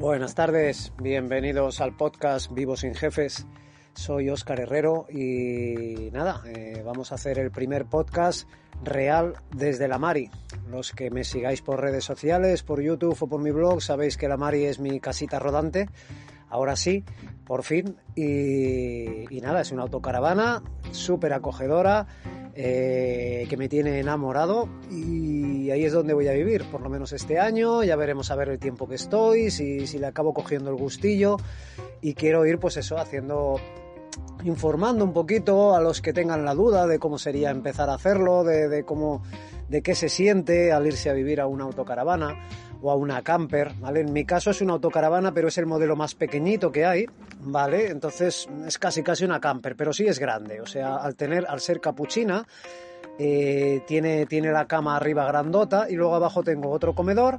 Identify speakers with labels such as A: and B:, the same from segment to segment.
A: Buenas tardes, bienvenidos al podcast Vivo sin Jefes. Soy Óscar Herrero y nada, eh, vamos a hacer el primer podcast real desde la Mari. Los que me sigáis por redes sociales, por YouTube o por mi blog, sabéis que la Mari es mi casita rodante. Ahora sí, por fin. Y, nada, es una autocaravana súper acogedora, eh, que me tiene enamorado y ahí es donde voy a vivir, por lo menos este año, ya veremos a ver el tiempo que estoy, si, si le acabo cogiendo el gustillo y quiero ir pues eso, haciendo informando un poquito a los que tengan la duda de cómo sería empezar a hacerlo, de, de cómo, de qué se siente al irse a vivir a una autocaravana o a una camper, ¿vale? En mi caso es una autocaravana, pero es el modelo más pequeñito que hay, ¿vale? Entonces es casi casi una camper, pero sí es grande, o sea, al tener, al ser capuchina, eh, tiene, tiene la cama arriba grandota y luego abajo tengo otro comedor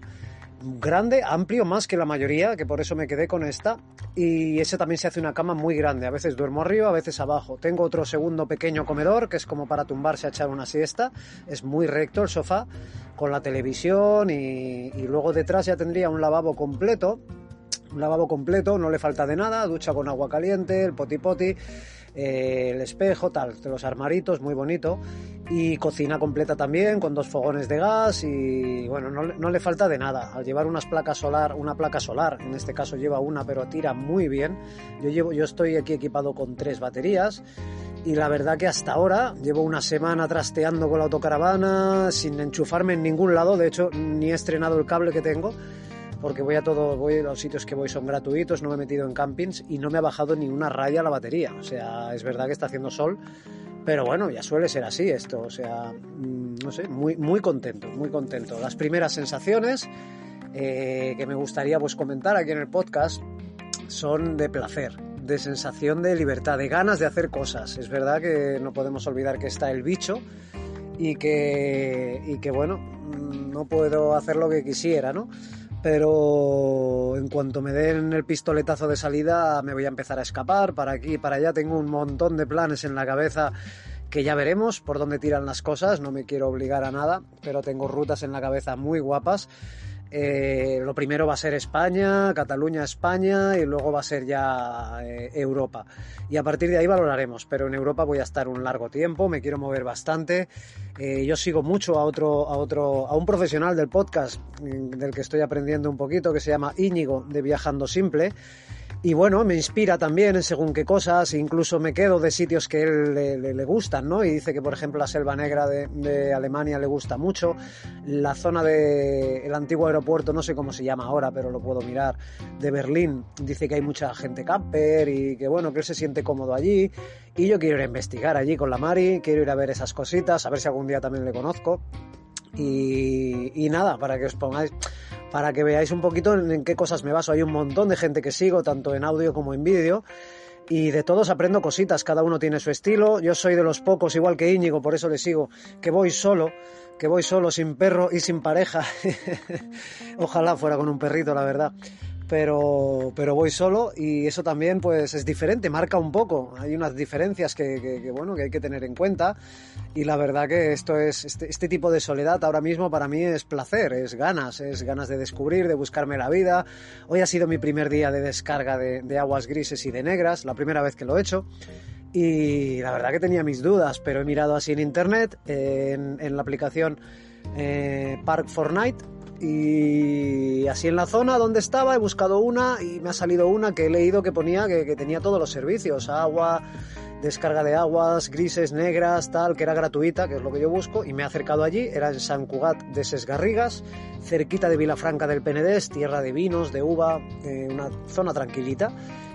A: grande, amplio, más que la mayoría, que por eso me quedé con esta. Y ese también se hace una cama muy grande. A veces duermo arriba, a veces abajo. Tengo otro segundo pequeño comedor, que es como para tumbarse a echar una siesta. Es muy recto el sofá, con la televisión y, luego detrás ya tendría un lavabo completo. Un lavabo completo, no le falta de nada, ducha con agua caliente, el poti poti eh, el espejo, tal, los armaritos, muy bonito. Y cocina completa también, con dos fogones de gas y bueno, no, no, le falta de nada. Al llevar unas placas solar, una placa solar, en este caso lleva una, pero tira muy bien. Yo, llevo, yo estoy aquí equipado con tres baterías y la verdad que hasta ahora llevo una semana trasteando con la autocaravana sin enchufarme en ningún lado, de hecho ni he estrenado el cable que tengo porque voy a todo, voy a los sitios que voy son gratuitos, no me he metido en campings y no me ha bajado ni una raya la batería. O sea, es verdad que está haciendo sol, pero bueno, ya suele ser así esto. O sea, no sé, muy, muy contento, muy contento. Las primeras sensaciones eh, que me gustaría pues comentar aquí en el podcast son de placer, de sensación de libertad, de ganas de hacer cosas. Es verdad que no podemos olvidar que está el bicho y que, y que bueno, no puedo hacer lo que quisiera, ¿no? Pero en cuanto me den el pistoletazo de salida me voy a empezar a escapar para aquí para allá. Tengo un montón de planes en la cabeza que ya veremos por dónde tiran las cosas, no me quiero obligar a nada, pero tengo rutas en la cabeza muy guapas. Eh, lo primero va a ser España, Cataluña, España y luego va a ser ya eh, Europa. Y a partir de ahí valoraremos, pero en Europa voy a estar un largo tiempo, me quiero mover bastante. Eh, yo sigo mucho a otro, a otro, a un profesional del podcast del que estoy aprendiendo un poquito, que se llama Íñigo de Viajando Simple y bueno, me inspira también en según qué cosas, incluso me quedo de sitios que él le, le, gustan, ¿no? Y dice que, por ejemplo, la selva negra de, Alemania le gusta mucho, la zona del el antiguo aeropuerto, no sé cómo se llama ahora, pero lo puedo mirar, de Berlín, dice que hay mucha gente camper y que, bueno, que él se siente cómodo allí. Y yo quiero ir a investigar allí con la Mari, quiero ir a ver esas cositas, a ver si algún día también le conozco. Y, y nada, para que os pongáis para que veáis un poquito en, qué cosas me baso. Hay un montón de gente que sigo, tanto en audio como en vídeo. Y de todos aprendo cositas, cada uno tiene su estilo. Yo soy de los pocos, igual que Íñigo, por eso le sigo, que voy solo, que voy solo, sin perro y sin pareja. Ojalá fuera con un perrito, la verdad pero, pero voy solo y eso también pues es diferente, marca un poco. Hay unas diferencias que, que, que bueno, que hay que tener en cuenta y la verdad que esto es, este, este, tipo de soledad ahora mismo para mí es placer, es ganas, es ganas de descubrir, de buscarme la vida. Hoy ha sido mi primer día de descarga de, de aguas grises y de negras, la primera vez que lo he hecho. Y la verdad que tenía mis dudas, pero he mirado así en internet, en, en la aplicación eh, Park Fortnite y así en la zona donde estaba he buscado una y me ha salido una que he leído que ponía que, que, tenía todos los servicios, agua, descarga de aguas, grises, negras, tal, que era gratuita, que es lo que yo busco, y me he acercado allí, era en San Cugat de Sesgarrigas, cerquita de Vilafranca del Penedés, tierra de vinos, de uva, eh, una zona tranquilita.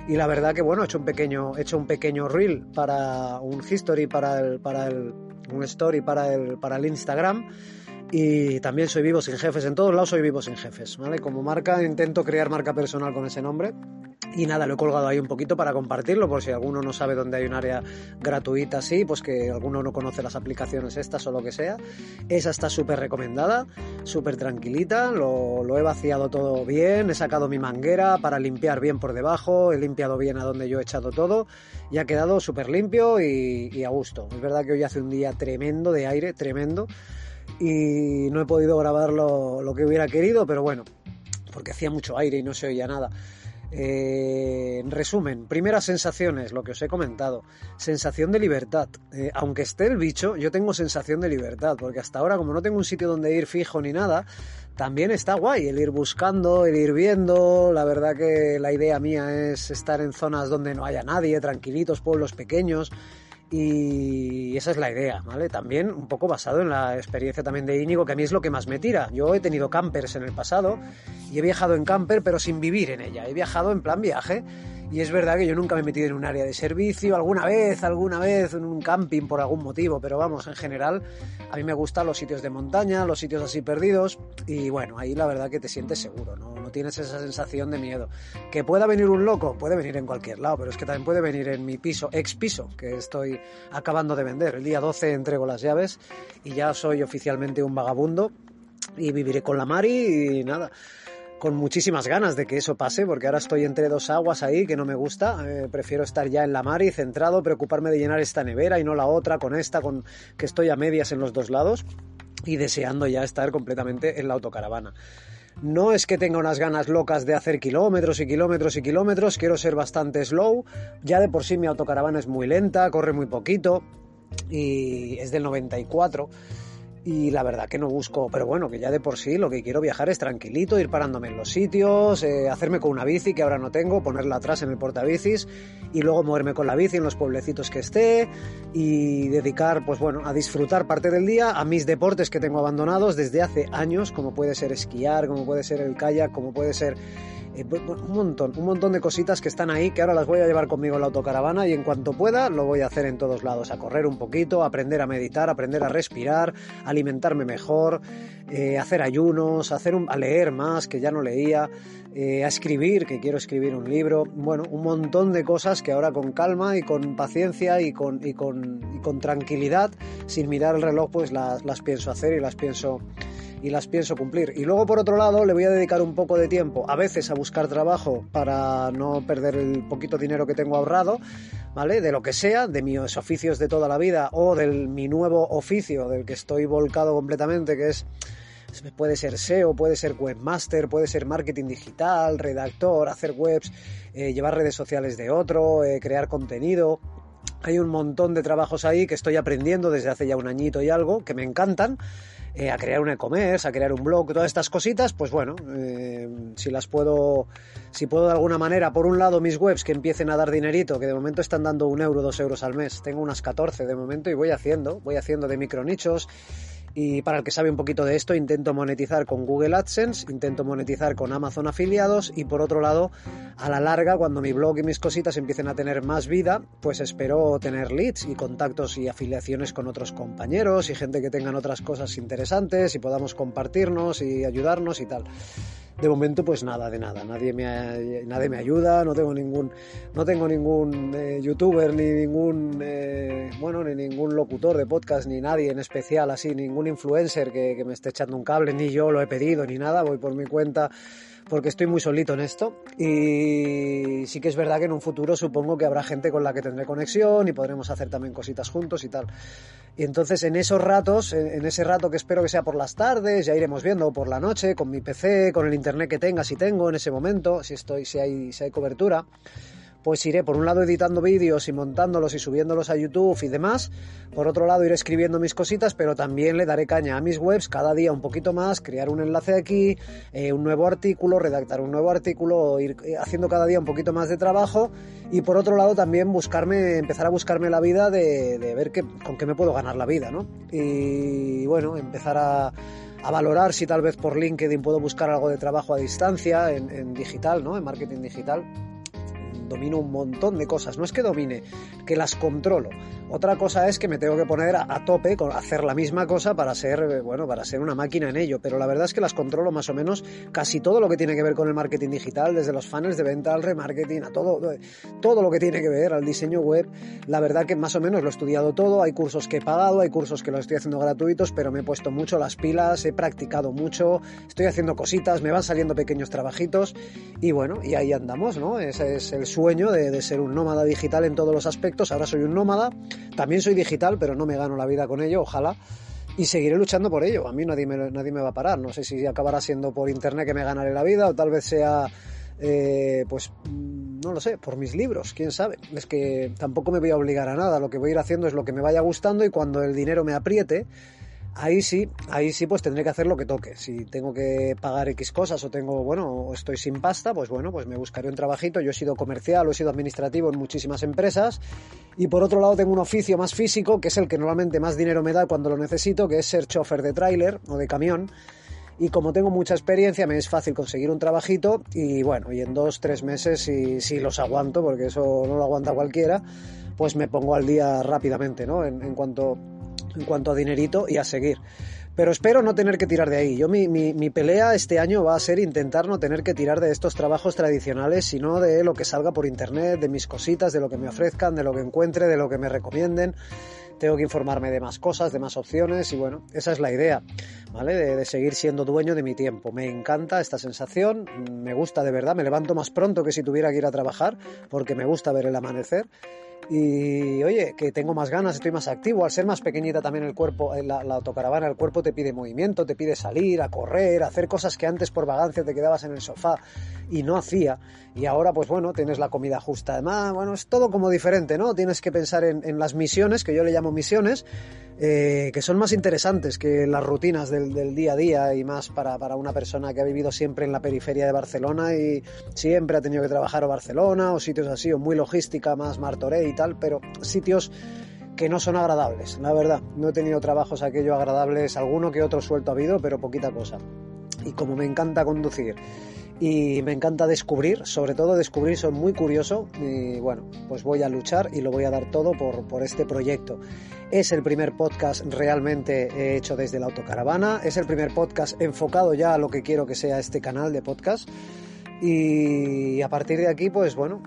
A: Y la verdad que bueno, he hecho un pequeño, he hecho un pequeño reel para un history para el, para el un story para el, para el Instagram. Y también soy Vivo Sin Jefes, en todos lados soy Vivo Sin Jefes, ¿vale? Como marca intento crear marca personal con ese nombre. Y nada, lo he colgado ahí un poquito para compartirlo, por si alguno no sabe dónde hay un área gratuita así, pues que alguno no conoce las aplicaciones estas o lo que sea. Esa está súper recomendada, súper tranquilita, lo, lo, he vaciado todo bien, he sacado mi manguera para limpiar bien por debajo, he limpiado bien a donde yo he echado todo y ha quedado súper limpio y, y a gusto. Es verdad que hoy hace un día tremendo de aire, tremendo y no he podido grabar lo, lo, que hubiera querido, pero bueno, porque hacía mucho aire y no se oía nada. Eh, en resumen, primeras sensaciones, lo que os he comentado. Sensación de libertad. Eh, aunque esté el bicho, yo tengo sensación de libertad, porque hasta ahora, como no tengo un sitio donde ir fijo ni nada, también está guay el ir buscando, el ir viendo. La verdad que la idea mía es estar en zonas donde no haya nadie, tranquilitos, pueblos pequeños y esa es la idea, ¿vale? También un poco basado en la experiencia también de Íñigo, que a mí es lo que más me tira. Yo he tenido campers en el pasado y he viajado en camper, pero sin vivir en ella. He viajado en plan viaje. Y es verdad que yo nunca me he metido en un área de servicio, alguna vez, alguna vez, en un camping por algún motivo, pero vamos, en general, a mí me gustan los sitios de montaña, los sitios así perdidos, y bueno, ahí la verdad que te sientes seguro, ¿no? No tienes esa sensación de miedo. Que pueda venir un loco, puede venir en cualquier lado, pero es que también puede venir en mi piso, ex piso, que estoy acabando de vender. El día 12 entrego las llaves y ya soy oficialmente un vagabundo y viviré con la Mari y nada con muchísimas ganas de que eso pase, porque ahora estoy entre dos aguas ahí que no me gusta. Eh, prefiero estar ya en la mar y centrado, preocuparme de llenar esta nevera y no la otra con esta, con que estoy a medias en los dos lados y deseando ya estar completamente en la autocaravana. No es que tenga unas ganas locas de hacer kilómetros y kilómetros y kilómetros, quiero ser bastante slow. Ya de por sí mi autocaravana es muy lenta, corre muy poquito y es del 94 y la verdad que no busco, pero bueno, que ya de por sí lo que quiero viajar es tranquilito, ir parándome en los sitios, eh, hacerme con una bici que ahora no tengo, ponerla atrás en el portabicis y luego moverme con la bici en los pueblecitos que esté y dedicar, pues bueno, a disfrutar parte del día a mis deportes que tengo abandonados desde hace años, como puede ser esquiar, como puede ser el kayak, como puede ser eh, un montón, un montón de cositas que están ahí que ahora las voy a llevar conmigo en la autocaravana y en cuanto pueda lo voy a hacer en todos lados, a correr un poquito, aprender a meditar, aprender a respirar, a alimentarme mejor, eh, hacer ayunos, hacer a leer más que ya no leía, eh, a escribir, que quiero escribir un libro, bueno, un montón de cosas que ahora con calma y con paciencia y con, y con, y con tranquilidad, sin mirar el reloj, pues las, las pienso hacer y las pienso y las pienso cumplir. Y luego, por otro lado, le voy a dedicar un poco de tiempo, a veces a buscar trabajo para no perder el poquito dinero que tengo ahorrado, ¿vale? De lo que sea, de mis oficios de toda la vida o de mi nuevo oficio del que estoy volcado completamente, que es puede ser SEO, puede ser webmaster, puede ser marketing digital, redactor, hacer webs, eh, llevar redes sociales de otro, eh, crear contenido. Hay un montón de trabajos ahí que estoy aprendiendo desde hace ya un añito y algo, que me encantan eh, a crear un e-commerce, a crear un blog, todas estas cositas, pues bueno, eh, si las puedo, si puedo de alguna manera, por un lado mis webs que empiecen a dar dinerito, que de momento están dando un euro, dos euros al mes, tengo unas 14 de momento y voy haciendo, voy haciendo de micronichos, y para el que sabe un poquito de esto, intento monetizar con Google AdSense, intento monetizar con Amazon afiliados y por otro lado, a la larga, cuando mi blog y mis cositas empiecen a tener más vida, pues espero tener leads y contactos y afiliaciones con otros compañeros y gente que tengan otras cosas interesantes y podamos compartirnos y ayudarnos y tal. De momento pues nada de nada. Nadie me nadie me ayuda no tengo ningún no tengo ningún eh, youtuber ni ningún eh, bueno ni ningún locutor de podcast ni nadie en especial así ningún influencer que, que me esté echando un cable ni yo lo he pedido ni nada voy por mi cuenta porque estoy muy solito en esto y sí que es verdad que en un futuro supongo que habrá gente con la que tendré conexión y podremos hacer también cositas juntos y tal. Y entonces en esos ratos, en ese rato que espero que sea por las tardes, ya iremos viendo por la noche, con mi PC, con el internet que tenga, si tengo en ese momento, si estoy, si hay, si hay cobertura pues iré por un lado editando vídeos y montándolos y subiéndolos a YouTube y demás, por otro lado iré escribiendo mis cositas, pero también le daré caña a mis webs cada día un poquito más, crear un enlace aquí, eh, un nuevo artículo, redactar un nuevo artículo, ir eh, haciendo cada día un poquito más de trabajo y por otro lado también buscarme, empezar a buscarme la vida de, ver con qué me puedo ganar la vida, ¿no? Y bueno, empezar a a valorar si tal vez por LinkedIn puedo buscar algo de trabajo a distancia en, en digital, ¿no? En marketing digital domino un montón de cosas. No es que domine, que las controlo. Otra cosa es que me tengo que poner a, tope con hacer la misma cosa para ser, eh, bueno, para ser una máquina en ello. Pero la verdad es que las controlo más o menos casi todo lo que tiene que ver con el marketing digital, desde los funnels de venta al remarketing, a todo, eh, todo lo que tiene que ver al diseño web. La verdad que más o menos lo he estudiado todo. Hay cursos que he pagado, hay cursos que los estoy haciendo gratuitos, pero me he puesto mucho las pilas, he practicado mucho, estoy haciendo cositas, me van saliendo pequeños trabajitos y bueno, y ahí andamos, ¿no? Ese es el sueño de, de ser un nómada digital en todos los aspectos. Ahora soy un nómada también soy digital, pero no me gano la vida con ello, ojalá. Y seguiré luchando por ello. A mí nadie me, nadie me va a parar. No sé si acabará siendo por internet que me ganaré la vida o tal vez sea, eh, pues, mm, no lo sé, por mis libros, quién sabe. Es que tampoco me voy a obligar a nada. Lo que voy a ir haciendo es lo que me vaya gustando y cuando el dinero me apriete, ahí sí, ahí sí pues tendré que hacer lo que toque. Si tengo que pagar X cosas o tengo, bueno, o estoy sin pasta, pues bueno, pues me buscaré un trabajito. Yo he sido comercial o he sido administrativo en muchísimas empresas. Y por otro lado tengo un oficio más físico, que es el que normalmente más dinero me da cuando lo necesito, que es ser chofer de tráiler o de camión. Y como tengo mucha experiencia, me es fácil conseguir un trabajito y bueno, y en dos, tres meses, si, si los aguanto, porque eso no lo aguanta cualquiera, pues me pongo al día rápidamente, ¿no? En, en cuanto en cuanto a dinerito y a seguir. Pero espero no tener que tirar de ahí. Yo mi, mi, pelea este año va a ser intentar no tener que tirar de estos trabajos tradicionales, sino de lo que salga por internet, de mis cositas, de lo que me ofrezcan, de lo que encuentre, de lo que me recomienden. Tengo que informarme de más cosas, de más opciones y bueno, esa es la idea, ¿vale? De, de seguir siendo dueño de mi tiempo. Me encanta esta sensación, me gusta de verdad, me levanto más pronto que si tuviera que ir a trabajar porque me gusta ver el amanecer y oye, que tengo más ganas, estoy más activo. Al ser más pequeñita también el cuerpo, eh, la, autocaravana, el cuerpo te pide movimiento, te pide salir, a correr, a hacer cosas que antes por vagancia te quedabas en el sofá y no hacía. Y ahora, pues bueno, tienes la comida justa. Además, bueno, es todo como diferente, ¿no? Tienes que pensar en, las misiones, que yo le llamo misiones, eh, que son más interesantes que las rutinas del, día a día y más para, para, una persona que ha vivido siempre en la periferia de Barcelona y siempre ha tenido que trabajar o Barcelona o sitios así, o muy logística, más Martorell tal, pero sitios que no son agradables, la verdad. No he tenido trabajos aquello agradables, alguno que otro suelto ha habido, pero poquita cosa. Y como me encanta conducir y me encanta descubrir, sobre todo descubrir, soy muy curioso y bueno, pues voy a luchar y lo voy a dar todo por, por este proyecto. Es el primer podcast realmente hecho desde la autocaravana, es el primer podcast enfocado ya a lo que quiero que sea este canal de podcast y a partir de aquí pues bueno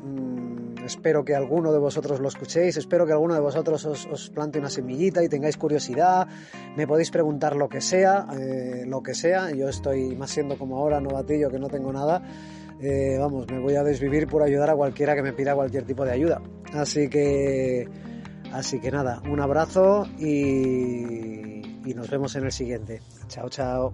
A: espero que alguno de vosotros lo escuchéis, espero que alguno de vosotros os, plante una semillita y tengáis curiosidad, me podéis preguntar lo que sea, eh, lo que sea, yo estoy más siendo como ahora, novatillo, que no tengo nada, eh, vamos, me voy a desvivir por ayudar a cualquiera que me pida cualquier tipo de ayuda. Así que, así que nada, un abrazo y, y nos vemos en el siguiente. Chao, chao.